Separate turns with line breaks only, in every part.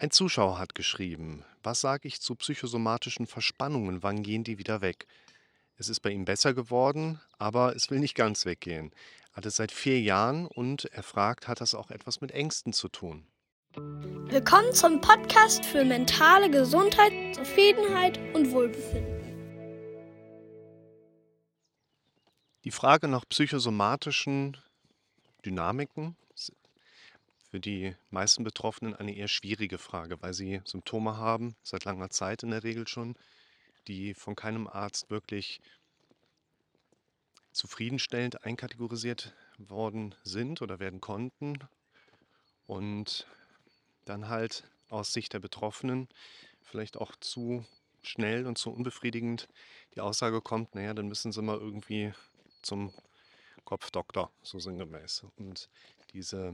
Ein Zuschauer hat geschrieben, was sage ich zu psychosomatischen Verspannungen, wann gehen die wieder weg? Es ist bei ihm besser geworden, aber es will nicht ganz weggehen. Er hat es seit vier Jahren und er fragt, hat das auch etwas mit Ängsten zu tun?
Willkommen zum Podcast für mentale Gesundheit, Zufriedenheit und Wohlbefinden.
Die Frage nach psychosomatischen Dynamiken für die meisten Betroffenen eine eher schwierige Frage, weil sie Symptome haben, seit langer Zeit in der Regel schon, die von keinem Arzt wirklich zufriedenstellend einkategorisiert worden sind oder werden konnten. Und dann halt aus Sicht der Betroffenen vielleicht auch zu schnell und zu unbefriedigend die Aussage kommt, naja, dann müssen sie mal irgendwie zum Kopfdoktor, so sinngemäß. Und diese.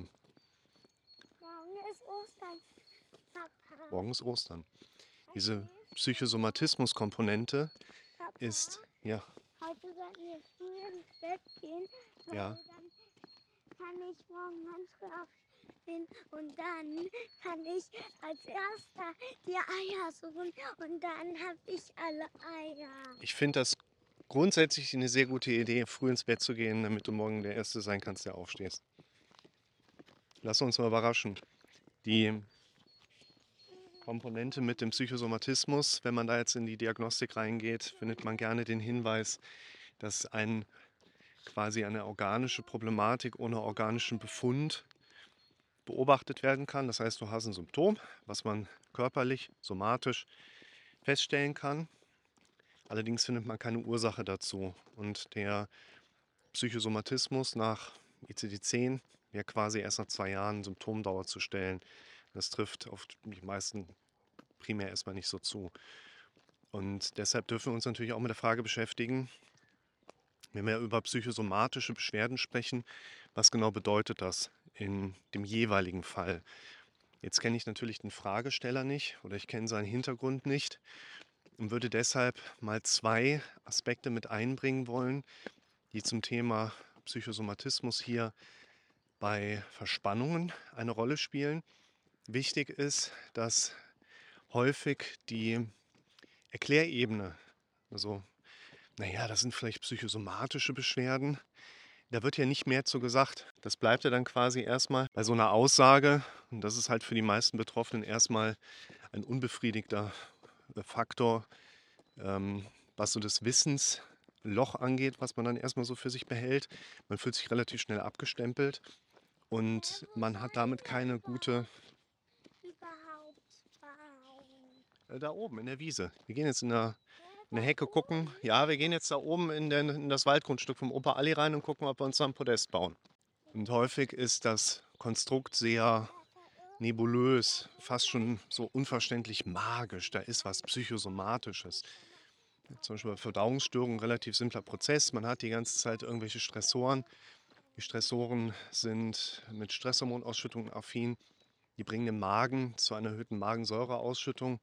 Morgen ist Ostern. Papa.
Morgen ist Ostern. Diese Psychosomatismus-Komponente ist. Ja,
Heute sollten wir früh ins Bett gehen, weil
Ja.
dann kann ich morgen ganz früh aufstehen und dann kann ich als erster die Eier suchen und dann habe ich alle Eier.
ich finde das grundsätzlich eine sehr gute Idee, früh ins Bett zu gehen, damit du morgen der Erste sein kannst, der aufstehst. Lass uns mal überraschen. Die Komponente mit dem Psychosomatismus, wenn man da jetzt in die Diagnostik reingeht, findet man gerne den Hinweis, dass ein quasi eine organische Problematik ohne organischen Befund beobachtet werden kann. Das heißt, du hast ein Symptom, was man körperlich, somatisch feststellen kann. Allerdings findet man keine Ursache dazu. Und der Psychosomatismus nach ICD-10 wäre quasi erst nach zwei Jahren Symptomdauer zu stellen. Das trifft auf die meisten primär erstmal nicht so zu. Und deshalb dürfen wir uns natürlich auch mit der Frage beschäftigen, wenn wir über psychosomatische Beschwerden sprechen, was genau bedeutet das in dem jeweiligen Fall? Jetzt kenne ich natürlich den Fragesteller nicht oder ich kenne seinen Hintergrund nicht und würde deshalb mal zwei Aspekte mit einbringen wollen, die zum Thema Psychosomatismus hier bei Verspannungen eine Rolle spielen. Wichtig ist, dass häufig die Erklärebene, also naja, das sind vielleicht psychosomatische Beschwerden, da wird ja nicht mehr zu gesagt. Das bleibt ja dann quasi erstmal bei so einer Aussage. Und das ist halt für die meisten Betroffenen erstmal ein unbefriedigter äh, Faktor, ähm, was so das Wissensloch angeht, was man dann erstmal so für sich behält. Man fühlt sich relativ schnell abgestempelt und man hat damit keine gute.
Überhaupt bauen.
Äh, da oben in der Wiese. Wir gehen jetzt in der, in der Hecke gucken. Ja, wir gehen jetzt da oben in, den, in das Waldgrundstück vom Opa Alli rein und gucken, ob wir uns da ein Podest bauen. Und häufig ist das Konstrukt sehr nebulös, fast schon so unverständlich magisch. Da ist was Psychosomatisches. Zum Beispiel bei Verdauungsstörungen relativ simpler Prozess. Man hat die ganze Zeit irgendwelche Stressoren. Die Stressoren sind mit Stresshormonausschüttung affin. Die bringen den Magen zu einer erhöhten Magensäureausschüttung.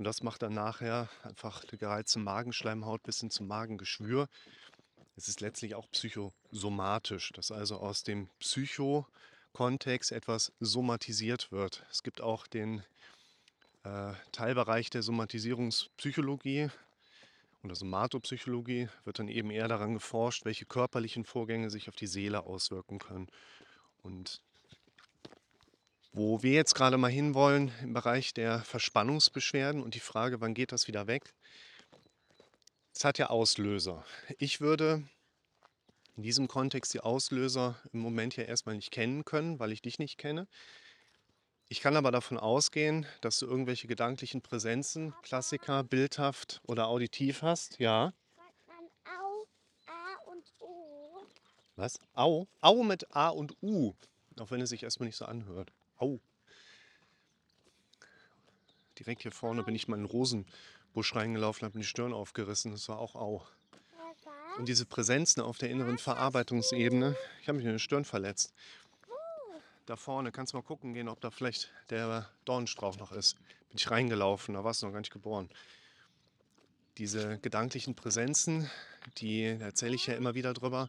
Und das macht dann nachher einfach die gereizte Magenschleimhaut bis hin zum Magengeschwür. Es ist letztlich auch psychosomatisch, dass also aus dem Psycho-Kontext etwas somatisiert wird. Es gibt auch den äh, Teilbereich der Somatisierungspsychologie oder Somatopsychologie, wird dann eben eher daran geforscht, welche körperlichen Vorgänge sich auf die Seele auswirken können. Und wo wir jetzt gerade mal hinwollen im Bereich der Verspannungsbeschwerden und die Frage, wann geht das wieder weg? Es hat ja Auslöser. Ich würde in diesem Kontext die Auslöser im Moment ja erstmal nicht kennen können, weil ich dich nicht kenne. Ich kann aber davon ausgehen, dass du irgendwelche gedanklichen Präsenzen, Klassiker, bildhaft oder auditiv hast. Ja.
Au, A und.
Was? Au? Au mit A und U. Auch wenn es sich erstmal nicht so anhört. Au. Direkt hier vorne bin ich mal in den Rosenbusch reingelaufen, habe mir die Stirn aufgerissen. Das war auch Au. Und diese Präsenzen auf der inneren Verarbeitungsebene, ich habe mich in die Stirn verletzt. Da vorne, kannst du mal gucken gehen, ob da vielleicht der Dornstrauch noch ist. Bin ich reingelaufen, da warst du noch gar nicht geboren. Diese gedanklichen Präsenzen, die erzähle ich ja immer wieder drüber,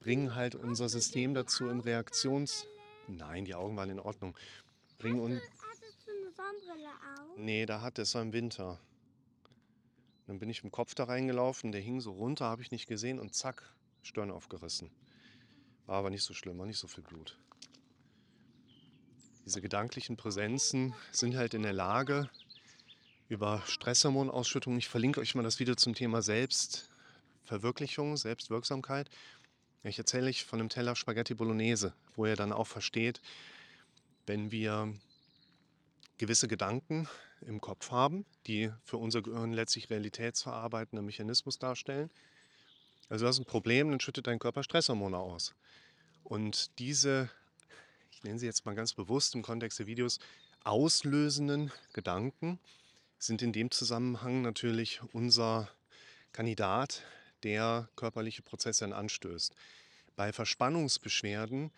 bringen halt unser System dazu in Reaktions... Nein, die Augen waren in Ordnung. Bringen uns...
Hattest du eine Sonnenbrille auch?
Nee, da hat es so im Winter. Dann bin ich im Kopf da reingelaufen, der hing so runter, habe ich nicht gesehen und zack, Stirn aufgerissen. War aber nicht so schlimm, war nicht so viel Blut. Diese gedanklichen Präsenzen sind halt in der Lage, über Stresshormonausschüttung, ich verlinke euch mal das Video zum Thema Selbstverwirklichung, Selbstwirksamkeit. Ich erzähle euch von einem Teller Spaghetti Bolognese, wo ihr dann auch versteht, wenn wir gewisse Gedanken im Kopf haben, die für unser Gehirn letztlich realitätsverarbeitender Mechanismus darstellen. Also du hast ein Problem, dann schüttet dein Körper Stresshormone aus. Und diese, ich nenne sie jetzt mal ganz bewusst im Kontext der Videos, auslösenden Gedanken sind in dem Zusammenhang natürlich unser Kandidat, der körperliche Prozesse dann anstößt. Bei Verspannungsbeschwerden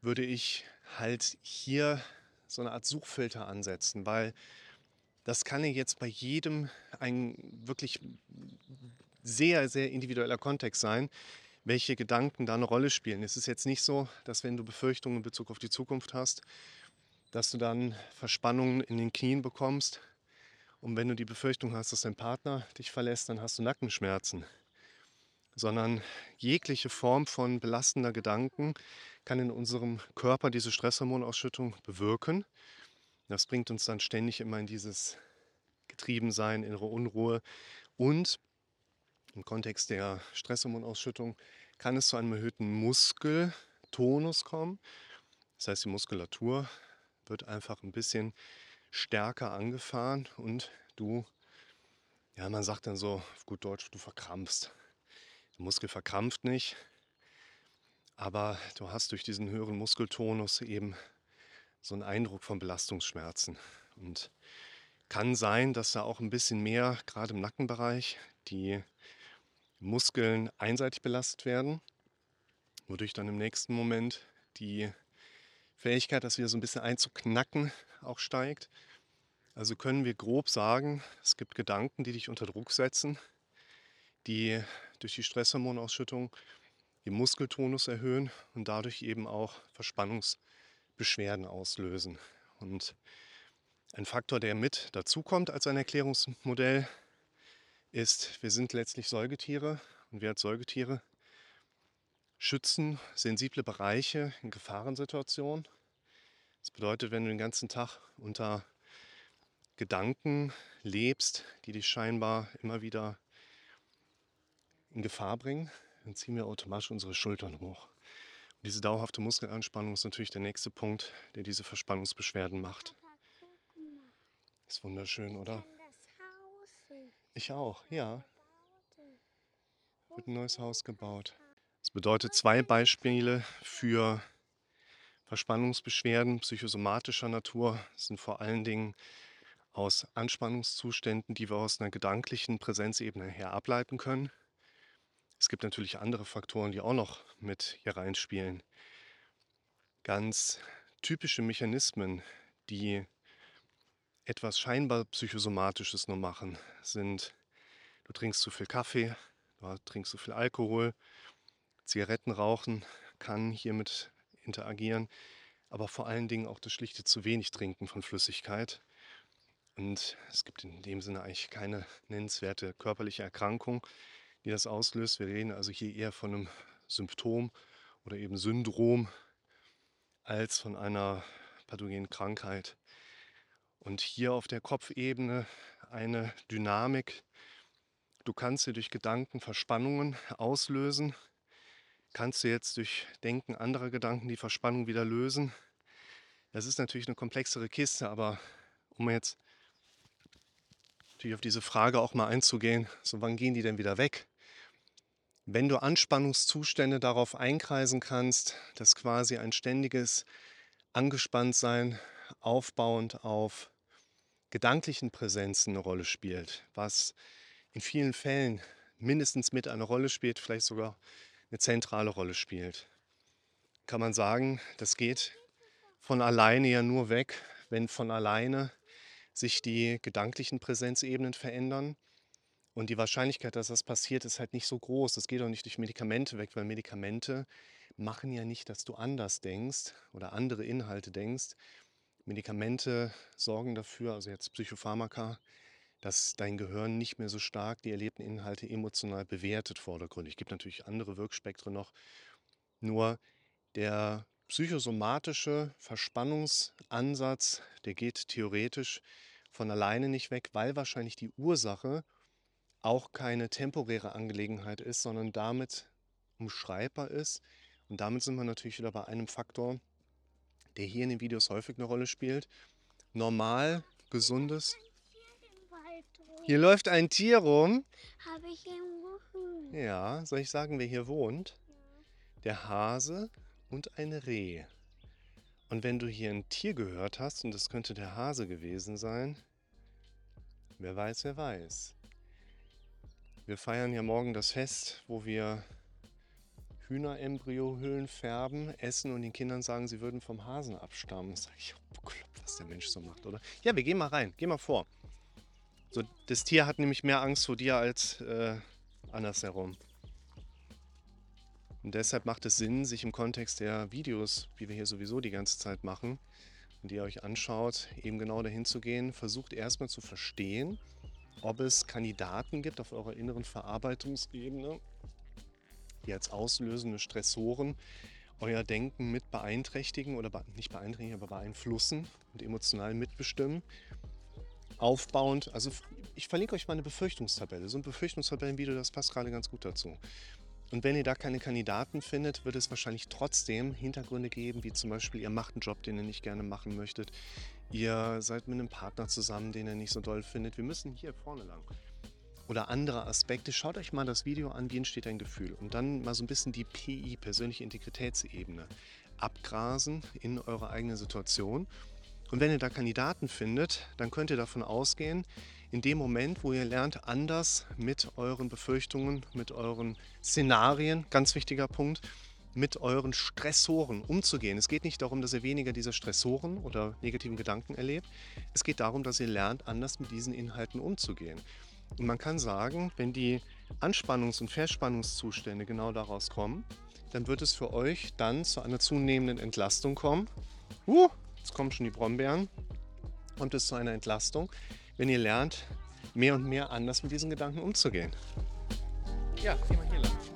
würde ich halt hier so eine Art Suchfilter ansetzen, weil das kann ja jetzt bei jedem ein wirklich sehr, sehr individueller Kontext sein, welche Gedanken da eine Rolle spielen. Es ist jetzt nicht so, dass wenn du Befürchtungen in Bezug auf die Zukunft hast, dass du dann Verspannungen in den Knien bekommst. Und wenn du die Befürchtung hast, dass dein Partner dich verlässt, dann hast du Nackenschmerzen. Sondern jegliche Form von belastender Gedanken kann in unserem Körper diese Stresshormonausschüttung bewirken. Das bringt uns dann ständig immer in dieses Getriebensein, innere Unruhe. Und im Kontext der Stresshormonausschüttung kann es zu einem erhöhten Muskeltonus kommen. Das heißt, die Muskulatur wird einfach ein bisschen stärker angefahren und du, ja, man sagt dann so auf gut Deutsch, du verkrampfst. Der Muskel verkrampft nicht, aber du hast durch diesen höheren Muskeltonus eben so einen Eindruck von Belastungsschmerzen. Und kann sein, dass da auch ein bisschen mehr, gerade im Nackenbereich, die Muskeln einseitig belastet werden, wodurch dann im nächsten Moment die Fähigkeit, das wieder so ein bisschen einzuknacken, auch steigt. Also können wir grob sagen, es gibt Gedanken, die dich unter Druck setzen, die durch die Stresshormonausschüttung den Muskeltonus erhöhen und dadurch eben auch Verspannungsbeschwerden auslösen. Und ein Faktor, der mit dazukommt als ein Erklärungsmodell, ist, wir sind letztlich Säugetiere und wir als Säugetiere schützen sensible Bereiche in Gefahrensituationen. Das bedeutet, wenn du den ganzen Tag unter Gedanken lebst, die dich scheinbar immer wieder in Gefahr bringen, dann ziehen wir automatisch unsere Schultern hoch. Und diese dauerhafte Muskelanspannung ist natürlich der nächste Punkt, der diese Verspannungsbeschwerden macht. Ist wunderschön, oder? Ich auch, ja. Wird ein neues Haus gebaut. Bedeutet zwei Beispiele für Verspannungsbeschwerden psychosomatischer Natur sind vor allen Dingen aus Anspannungszuständen, die wir aus einer gedanklichen Präsenzebene her ableiten können. Es gibt natürlich andere Faktoren, die auch noch mit hier reinspielen. Ganz typische Mechanismen, die etwas scheinbar Psychosomatisches nur machen, sind, du trinkst zu viel Kaffee, du trinkst zu viel Alkohol, Zigaretten rauchen kann hiermit interagieren, aber vor allen Dingen auch das schlichte zu wenig Trinken von Flüssigkeit. Und es gibt in dem Sinne eigentlich keine nennenswerte körperliche Erkrankung, die das auslöst. Wir reden also hier eher von einem Symptom oder eben Syndrom als von einer pathogenen Krankheit. Und hier auf der Kopfebene eine Dynamik. Du kannst dir durch Gedanken Verspannungen auslösen. Kannst du jetzt durch Denken anderer Gedanken die Verspannung wieder lösen? Das ist natürlich eine komplexere Kiste, aber um jetzt natürlich auf diese Frage auch mal einzugehen, so wann gehen die denn wieder weg? Wenn du Anspannungszustände darauf einkreisen kannst, dass quasi ein ständiges Angespanntsein aufbauend auf gedanklichen Präsenzen eine Rolle spielt, was in vielen Fällen mindestens mit eine Rolle spielt, vielleicht sogar eine zentrale Rolle spielt, kann man sagen, das geht von alleine ja nur weg, wenn von alleine sich die gedanklichen Präsenzebenen verändern. Und die Wahrscheinlichkeit, dass das passiert, ist halt nicht so groß. Das geht auch nicht durch Medikamente weg, weil Medikamente machen ja nicht, dass du anders denkst oder andere Inhalte denkst. Medikamente sorgen dafür, also jetzt Psychopharmaka, dass dein Gehirn nicht mehr so stark die erlebten Inhalte emotional bewertet vordergründig. Es gibt natürlich andere Wirkspektren noch. Nur der psychosomatische Verspannungsansatz, der geht theoretisch von alleine nicht weg, weil wahrscheinlich die Ursache auch keine temporäre Angelegenheit ist, sondern damit umschreibbar ist. Und damit sind wir natürlich wieder bei einem Faktor, der hier in den Videos häufig eine Rolle spielt. Normal, gesundes. Hier läuft ein Tier rum.
Habe ich irgendwo?
Ja, soll ich sagen, wer hier wohnt? Der Hase und ein Reh. Und wenn du hier ein Tier gehört hast, und das könnte der Hase gewesen sein, wer weiß, wer weiß. Wir feiern ja morgen das Fest, wo wir Hühnerembryohüllen färben, essen und den Kindern sagen, sie würden vom Hasen abstammen. Sag ich, oh, bekloppt, was der Mensch so macht, oder? Ja, wir gehen mal rein, geh mal vor. So, das Tier hat nämlich mehr Angst vor dir als äh, andersherum. Und deshalb macht es Sinn, sich im Kontext der Videos, wie wir hier sowieso die ganze Zeit machen, die ihr euch anschaut, eben genau dahin zu gehen. Versucht erstmal zu verstehen, ob es Kandidaten gibt auf eurer inneren Verarbeitungsebene, die als auslösende Stressoren euer Denken mit beeinträchtigen oder nicht beeinträchtigen, aber beeinflussen und emotional mitbestimmen. Aufbauend, also ich verlinke euch mal eine Befürchtungstabelle. So ein Befürchtungstabellenvideo, das passt gerade ganz gut dazu. Und wenn ihr da keine Kandidaten findet, wird es wahrscheinlich trotzdem Hintergründe geben, wie zum Beispiel, ihr macht einen Job, den ihr nicht gerne machen möchtet. Ihr seid mit einem Partner zusammen, den ihr nicht so doll findet. Wir müssen hier vorne lang. Oder andere Aspekte. Schaut euch mal das Video an, wie entsteht ein Gefühl. Und dann mal so ein bisschen die PI, persönliche Integritätsebene, abgrasen in eurer eigenen Situation. Und wenn ihr da Kandidaten findet, dann könnt ihr davon ausgehen, in dem Moment, wo ihr lernt, anders mit euren Befürchtungen, mit euren Szenarien, ganz wichtiger Punkt, mit euren Stressoren umzugehen. Es geht nicht darum, dass ihr weniger dieser Stressoren oder negativen Gedanken erlebt. Es geht darum, dass ihr lernt, anders mit diesen Inhalten umzugehen. Und man kann sagen, wenn die Anspannungs- und Verspannungszustände genau daraus kommen, dann wird es für euch dann zu einer zunehmenden Entlastung kommen. Uh, jetzt kommen schon die Brombeeren. Kommt es zu einer Entlastung, wenn ihr lernt, mehr und mehr anders mit diesen Gedanken umzugehen. Ja, geh mal hier lang.